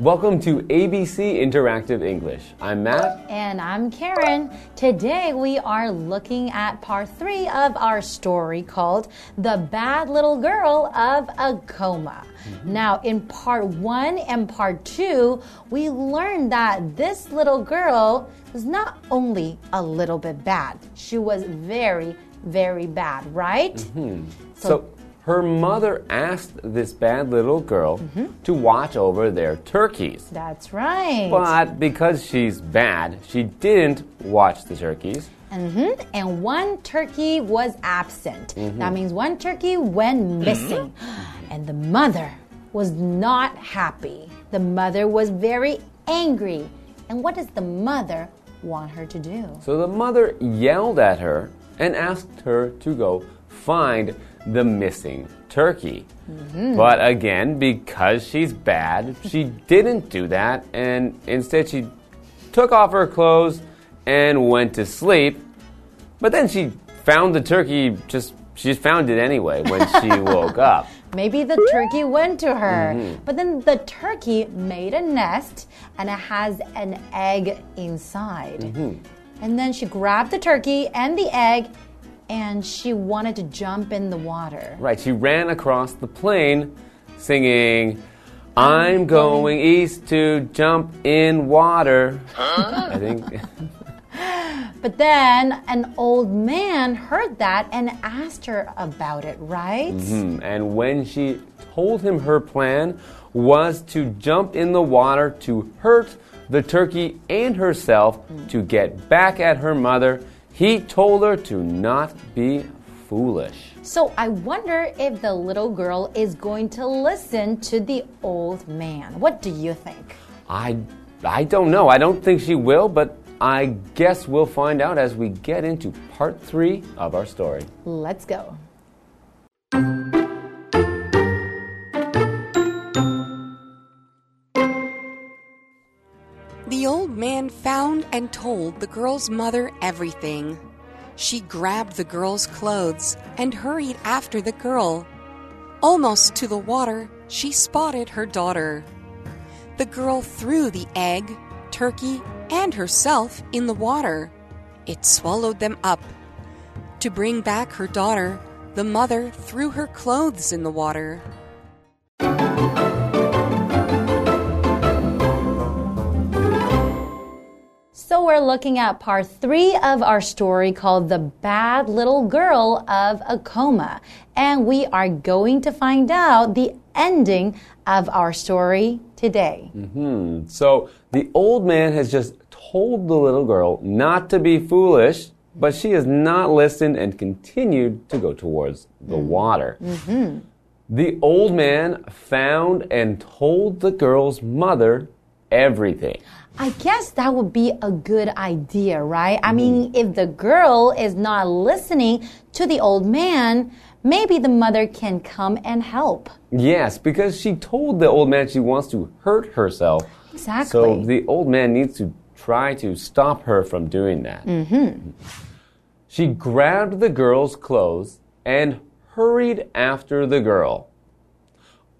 Welcome to ABC Interactive English. I'm Matt. And I'm Karen. Today we are looking at part three of our story called The Bad Little Girl of Acoma. Mm -hmm. Now, in part one and part two, we learned that this little girl was not only a little bit bad, she was very, very bad, right? Mm -hmm. so, so her mother asked this bad little girl mm -hmm. to watch over their turkeys. That's right. But because she's bad, she didn't watch the turkeys. Mm -hmm. And one turkey was absent. Mm -hmm. That means one turkey went missing. And the mother was not happy. The mother was very angry. And what does the mother want her to do? So the mother yelled at her and asked her to go find the missing turkey. Mm -hmm. But again, because she's bad, she didn't do that, and instead she took off her clothes and went to sleep. But then she found the turkey just she found it anyway when she woke up. Maybe the turkey went to her. Mm -hmm. But then the turkey made a nest and it has an egg inside. Mm -hmm. And then she grabbed the turkey and the egg and she wanted to jump in the water. Right, she ran across the plain singing, I'm going east to jump in water. Huh? I think. but then an old man heard that and asked her about it, right? Mm -hmm. And when she told him her plan was to jump in the water to hurt the turkey and herself mm. to get back at her mother he told her to not be foolish. So I wonder if the little girl is going to listen to the old man. What do you think? I I don't know. I don't think she will, but I guess we'll find out as we get into part 3 of our story. Let's go. Found and told the girl's mother everything. She grabbed the girl's clothes and hurried after the girl. Almost to the water, she spotted her daughter. The girl threw the egg, turkey, and herself in the water. It swallowed them up. To bring back her daughter, the mother threw her clothes in the water. So we're looking at part three of our story called The Bad Little Girl of Acoma. And we are going to find out the ending of our story today. Mm -hmm. So the old man has just told the little girl not to be foolish, but she has not listened and continued to go towards the mm. water. Mm -hmm. The old man found and told the girl's mother everything. I guess that would be a good idea, right? I mean, mm. if the girl is not listening to the old man, maybe the mother can come and help. Yes, because she told the old man she wants to hurt herself. Exactly. So the old man needs to try to stop her from doing that. Mm -hmm. She grabbed the girl's clothes and hurried after the girl.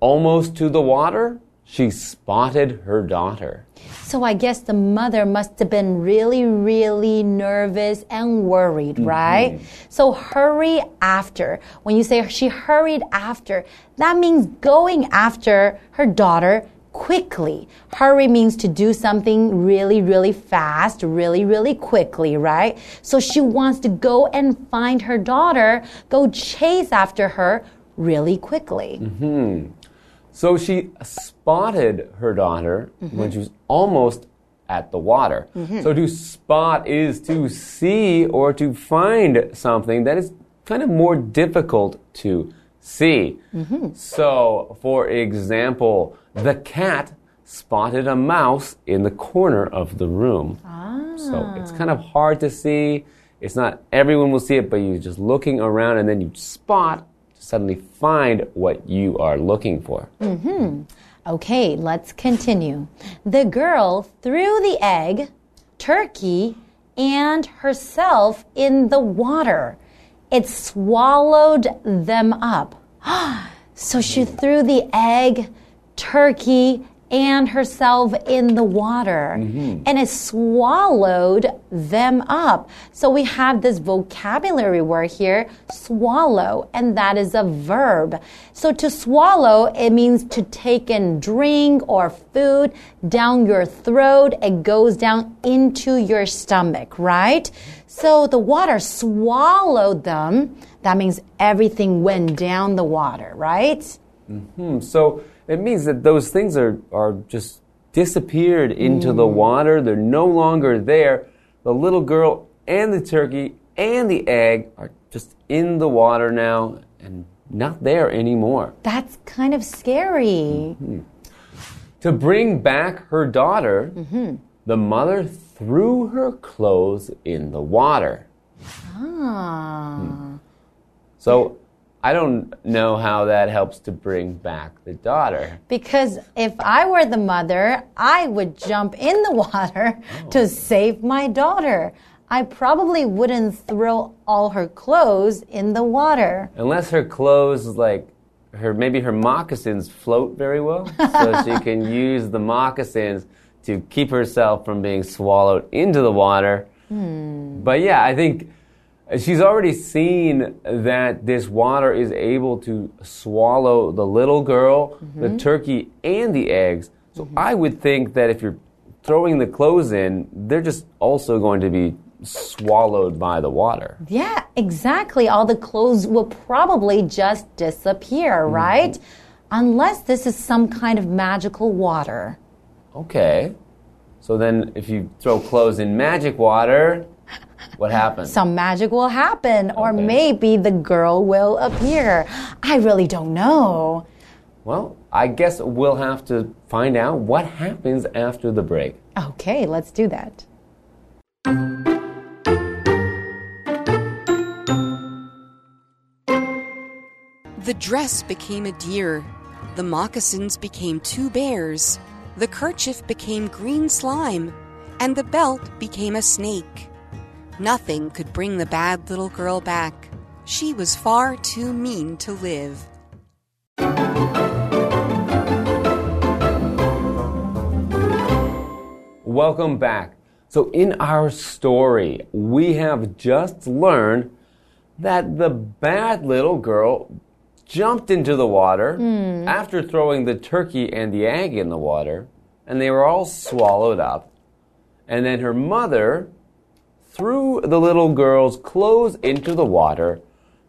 Almost to the water, she spotted her daughter. So I guess the mother must have been really, really nervous and worried, mm -hmm. right? So hurry after. When you say she hurried after, that means going after her daughter quickly. Hurry means to do something really, really fast, really, really quickly, right? So she wants to go and find her daughter, go chase after her really quickly. Mm -hmm. So she spotted her daughter mm -hmm. when she was almost at the water. Mm -hmm. So to spot is to see or to find something that is kind of more difficult to see. Mm -hmm. So, for example, the cat spotted a mouse in the corner of the room. Ah. So it's kind of hard to see. It's not everyone will see it, but you're just looking around and then you spot suddenly find what you are looking for. Mm -hmm. Okay, let's continue. The girl threw the egg, turkey, and herself in the water. It swallowed them up. so she threw the egg, turkey, and herself in the water and it swallowed them up. So we have this vocabulary word here, swallow, and that is a verb. So to swallow, it means to take in drink or food down your throat. It goes down into your stomach, right? So the water swallowed them. That means everything went down the water, right? Hmm, so it means that those things are, are just disappeared into the mm. water. They're no longer there. The little girl and the turkey and the egg are just in the water now and not there anymore. That's kind of scary. Mm-hmm. To bring back her daughter, mm-hmm. the mother threw her clothes in the water. Ah. Hmm. So I don't know how that helps to bring back the daughter. Because if I were the mother, I would jump in the water to oh. save my daughter. I probably wouldn't throw all her clothes in the water. Unless her clothes, like her, maybe her moccasins float very well, so she can use the moccasins to keep herself from being swallowed into the water. Hmm. But yeah, I think she's already seen that this water is able to swallow the little girl, the mm-hmm. turkey, and the eggs. So mm-hmm. I would think that if you're throwing the clothes in, they're just also going to be swallowed by the water. Yeah, exactly. All the clothes will probably just disappear, mm-hmm. right? Unless this is some kind of magical water. Okay. So then if you throw clothes in magic water, what happens? Some magic will happen, or Okay. maybe the girl will appear. I really don't know. Well, I guess we'll have to find out what happens after the break. Okay, let's do that. The dress became a deer. The moccasins became two bears. The kerchief became green slime. And the belt became a snake. Nothing could bring the bad little girl back. She was far too mean to live. Welcome back. So, in our story, we have just learned that the bad little girl jumped into the water hmm. after throwing the turkey and the egg in the water, and they were all swallowed up. And then her mother threw the little girl's clothes into the water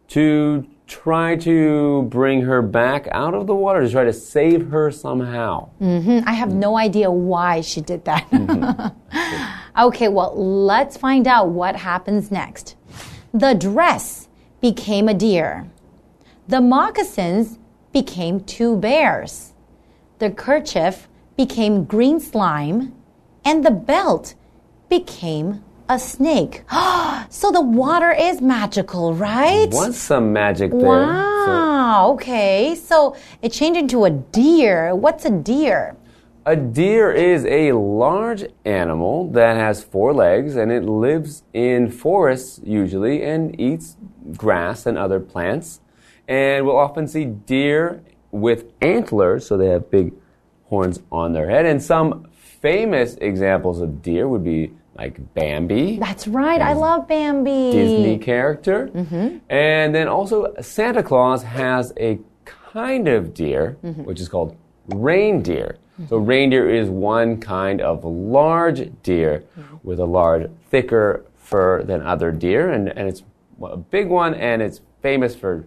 to try to bring her back out of the water, to try to save her somehow. Mm-hmm. I have no idea why she did that. Mm-hmm. okay, well, let's find out what happens next. The dress became a deer. The moccasins became two bears. The kerchief became green slime. And the belt became a snake. so the water is magical, right? Was some magic there. So- Wow. okay. So it changed into a deer. What's a deer? A deer is a large animal that has four legs and it lives in forests usually and eats grass and other plants. And we'll often see deer with antlers, so they have big horns on their head. And some famous examples of deer would be like Bambi. That's right. I love Bambi. Disney character. Mm-hmm. And then also, Santa Claus has a kind of deer, mm-hmm. which is called reindeer. Mm-hmm. So, reindeer is one kind of large deer with a large, thicker fur than other deer. And, and it's a big one, and it's famous for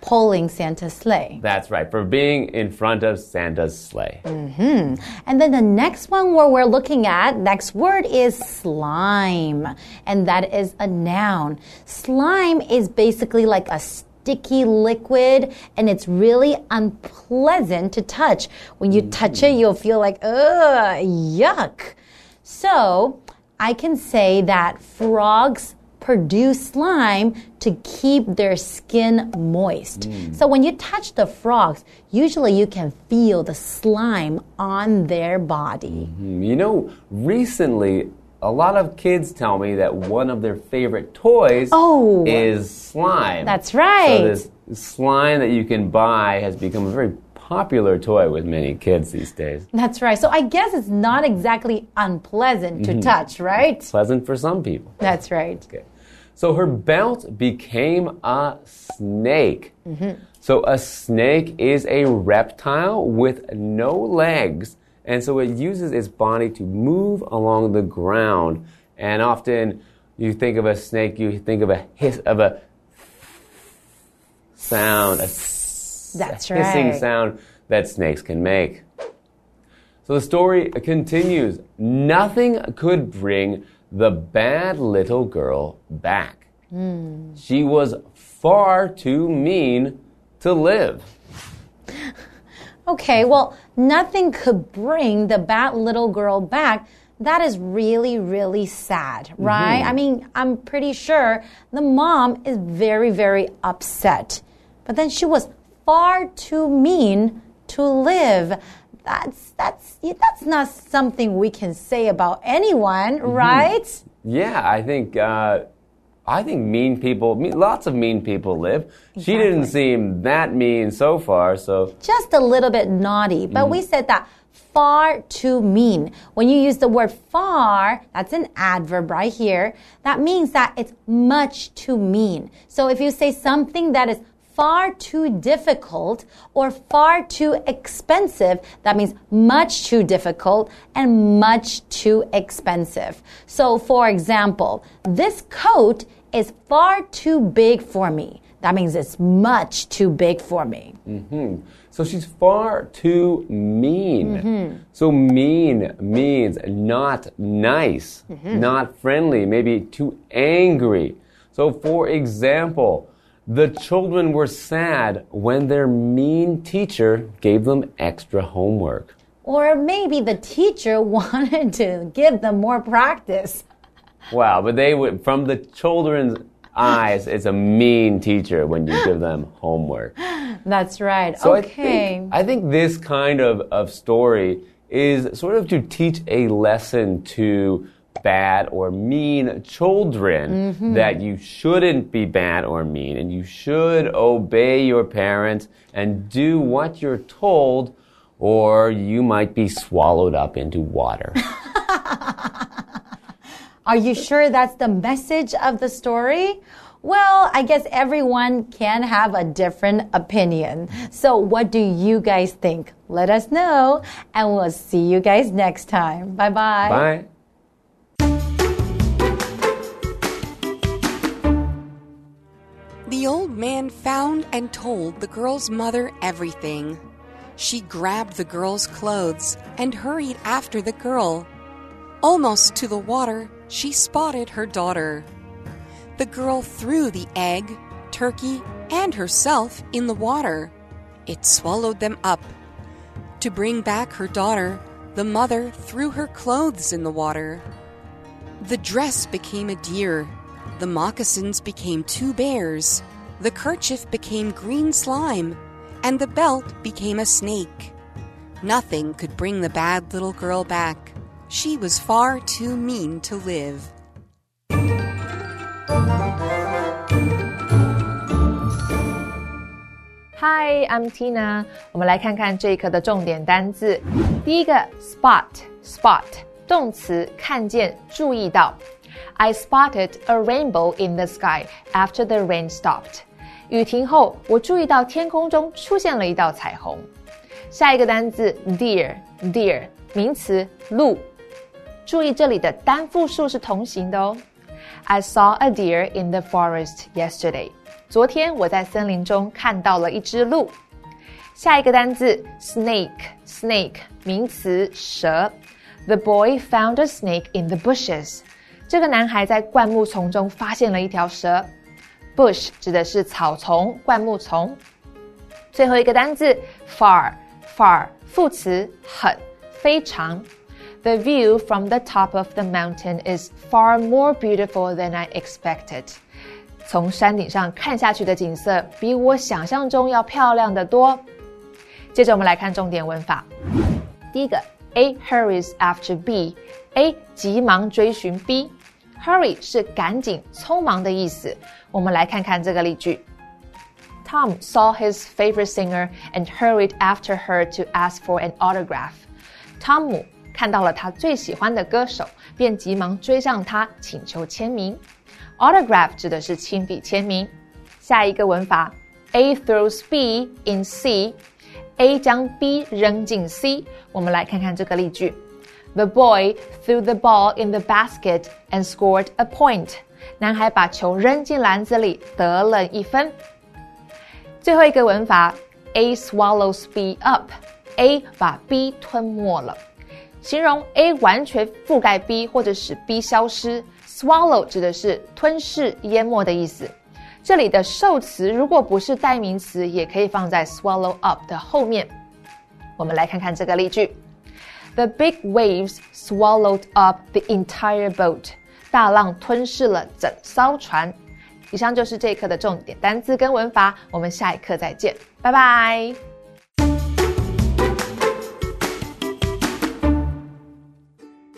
Pulling Santa's sleigh. that's right, for being in front of Santa's sleigh. Mm-hmm. And then the next one where we're looking at, next word is slime. And that is a noun. Slime is basically like a sticky liquid and it's really unpleasant to touch. When you touch it, you'll feel like, ugh, yuck. So I can say that frogs produce slime to keep their skin moist. Mm. So when you touch the frogs, usually you can feel the slime on their body. Mm-hmm. You know, recently, a lot of kids tell me that one of their favorite toys Oh. is slime. That's right. So this slime that you can buy has become a very popular toy with many kids these days. That's right. So I guess it's not exactly unpleasant to mm-hmm. touch, right? Pleasant for some people. That's right. Okay. So her belt became a snake. Mm-hmm. So a snake is a reptile with no legs, and so it uses its body to move along the ground. And often, you think of a snake, you think of a hiss of a sound, a That's hissing right. sound that snakes can make. So the story continues. Nothing could bring the bad little girl back. She was far too mean to live. Okay, well, nothing could bring the bad little girl back. That is really, really sad, mm-hmm. right? I mean, I'm pretty sure the mom is very, very upset. But then she was far too mean to live. That's that's that's not something we can say about anyone, right? Yeah, I think uh, I think mean people, me- lots of mean people live. She didn't seem that mean so far, so just a little bit naughty. But we said that far too mean. When you use the word far, that's an adverb right here. That means that it's much too mean. So if you say something that is far too difficult or far too expensive, that means much too difficult and much too expensive. So for example, this coat is far too big for me. That means it's much too big for me. Mm-hmm. so she's far too mean. Mm-hmm. So mean means not nice, mm-hmm. not friendly, maybe too angry. So for example, the children were sad when their mean teacher gave them extra homework. Or maybe the teacher wanted to give them more practice. Wow, but they would, from the children's eyes, it's a mean teacher when you give them homework. That's right. So okay. I think, I think this kind of, of story is sort of to teach a lesson to bad or mean children mm-hmm. that you shouldn't be bad or mean and you should obey your parents and do what you're told or you might be swallowed up into water. Are you sure that's the message of the story? Well, I guess everyone can have a different opinion. So, what do you guys think? Let us know, and we'll see you guys next time. Bye bye. Bye. Old man found and told the girl's mother everything. She grabbed the girl's clothes and hurried after the girl. Almost to the water, she spotted her daughter. The girl threw the egg, turkey, and herself in the water. It swallowed them up. To bring back her daughter, the mother threw her clothes in the water. The dress became a deer. The moccasins became two bears The kerchief became green slime. And the belt became a snake. Nothing could bring the bad little girl back. She was far too mean to live. Hi, I'm Tina。我们来看看这一课的重点单字。第一个，spot，spot，动词，看见、注意到。I spotted a rainbow in the sky after the rain stopped。 雨停后，我注意到天空中出现了一道彩虹。下一个单字，deer，deer，名词，鹿。注意这里的单复数是同形的哦。I saw a deer in the forest yesterday。昨天我在森林中看到了一只鹿。下一个单字，snake，snake，名词，蛇。The boy found a snake in the bushes。这个男孩在灌木丛中发现了一条蛇。Bush 指的是草丛、灌木丛。最后一个单字，far，far，副词，很，非常。The view from the top of the mountain is far more beautiful than I expected. 从山顶上看下去的景色比我想象中要漂亮得多。接着我们来看重点文法。第一个，A hurries after B，A 急忙追寻 B。Hurry 是赶紧、匆忙的意思。我们来看看这个例句。 Tom saw his favorite singer and hurried after her to ask for an autograph. 汤姆看到了他最喜欢的歌手，便急忙追上他请求签名。Autograph 指的是亲笔签名。下一个文法，A throws B in C，A 将 B 扔进 C。我们来看看这个例句 ：The boy threw the ball in the basket and scored a point。男孩把球扔进篮子里，得了一分。最后一个文法，A swallows B up，A 把 B 吞没了，形容 A 完全覆盖 B 或者使 B 消失。Swallow 指的是吞噬、淹没的意思。这里的受词如果不是代名词，也可以放在 swallow up 的后面。我们来看看这个例句 The big waves swallowed up the entire boat. 大浪吞噬了整艘船。以上就是这一课的重点单词跟文法，我们下一课再见，拜拜。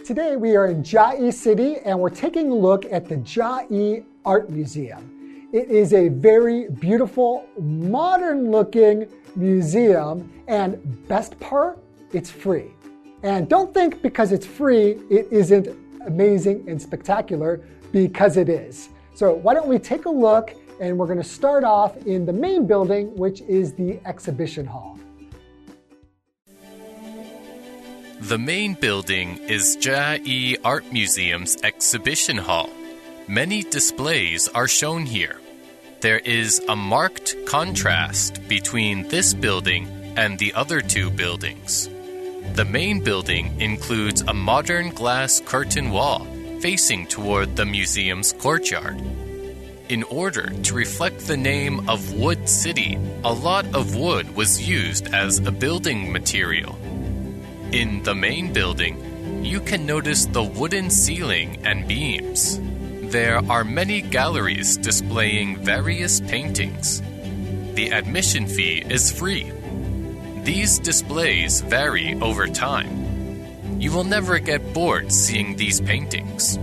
Today we are in Chiayi City and we're taking a look at the Chiayi Art Museum. It is a very beautiful, modern looking museum, and best part, it's free. And don't think because it's free, it isn't amazing and spectacular because it is. So, why don't we take a look? And we're going to start off in the main building, which is the exhibition hall. The main building is Chiayi Art Museum's exhibition hall. Many displays are shown here. There is a marked contrast between this building and the other two buildings. The main building includes a modern glass curtain wall facing toward the museum's courtyard. In order to reflect the name of Wood City, a lot of wood was used as a building material. In the main building, you can notice the wooden ceiling and beams. There are many galleries displaying various paintings. The admission fee is free these displays vary over time. You will never get bored seeing these paintings.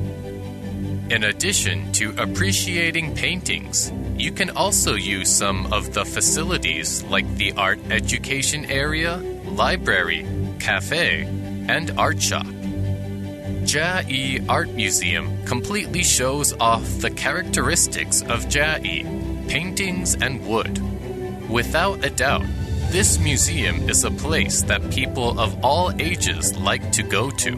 In addition to appreciating paintings, you can also use some of the facilities like the art education area, library, cafe, and art shop. Chiayi Art Museum completely shows off the characteristics of Chiayi, paintings and wood. Without a doubt, this museum is a place that people of all ages like to go to.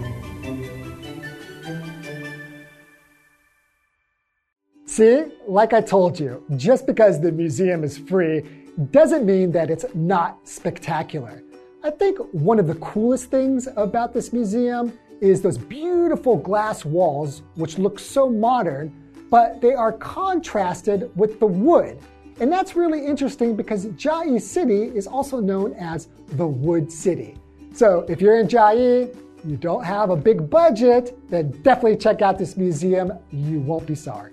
See, like I told you, just because the museum is free doesn't mean that it's not spectacular. I think one of the coolest things about this museum is those beautiful glass walls, which look so modern, but they are contrasted with the wood and that's really interesting because Chiayi City is also known as the Wood City. So if you're in Chiayi, you don't have a big budget, then definitely check out this museum. You won't be sorry.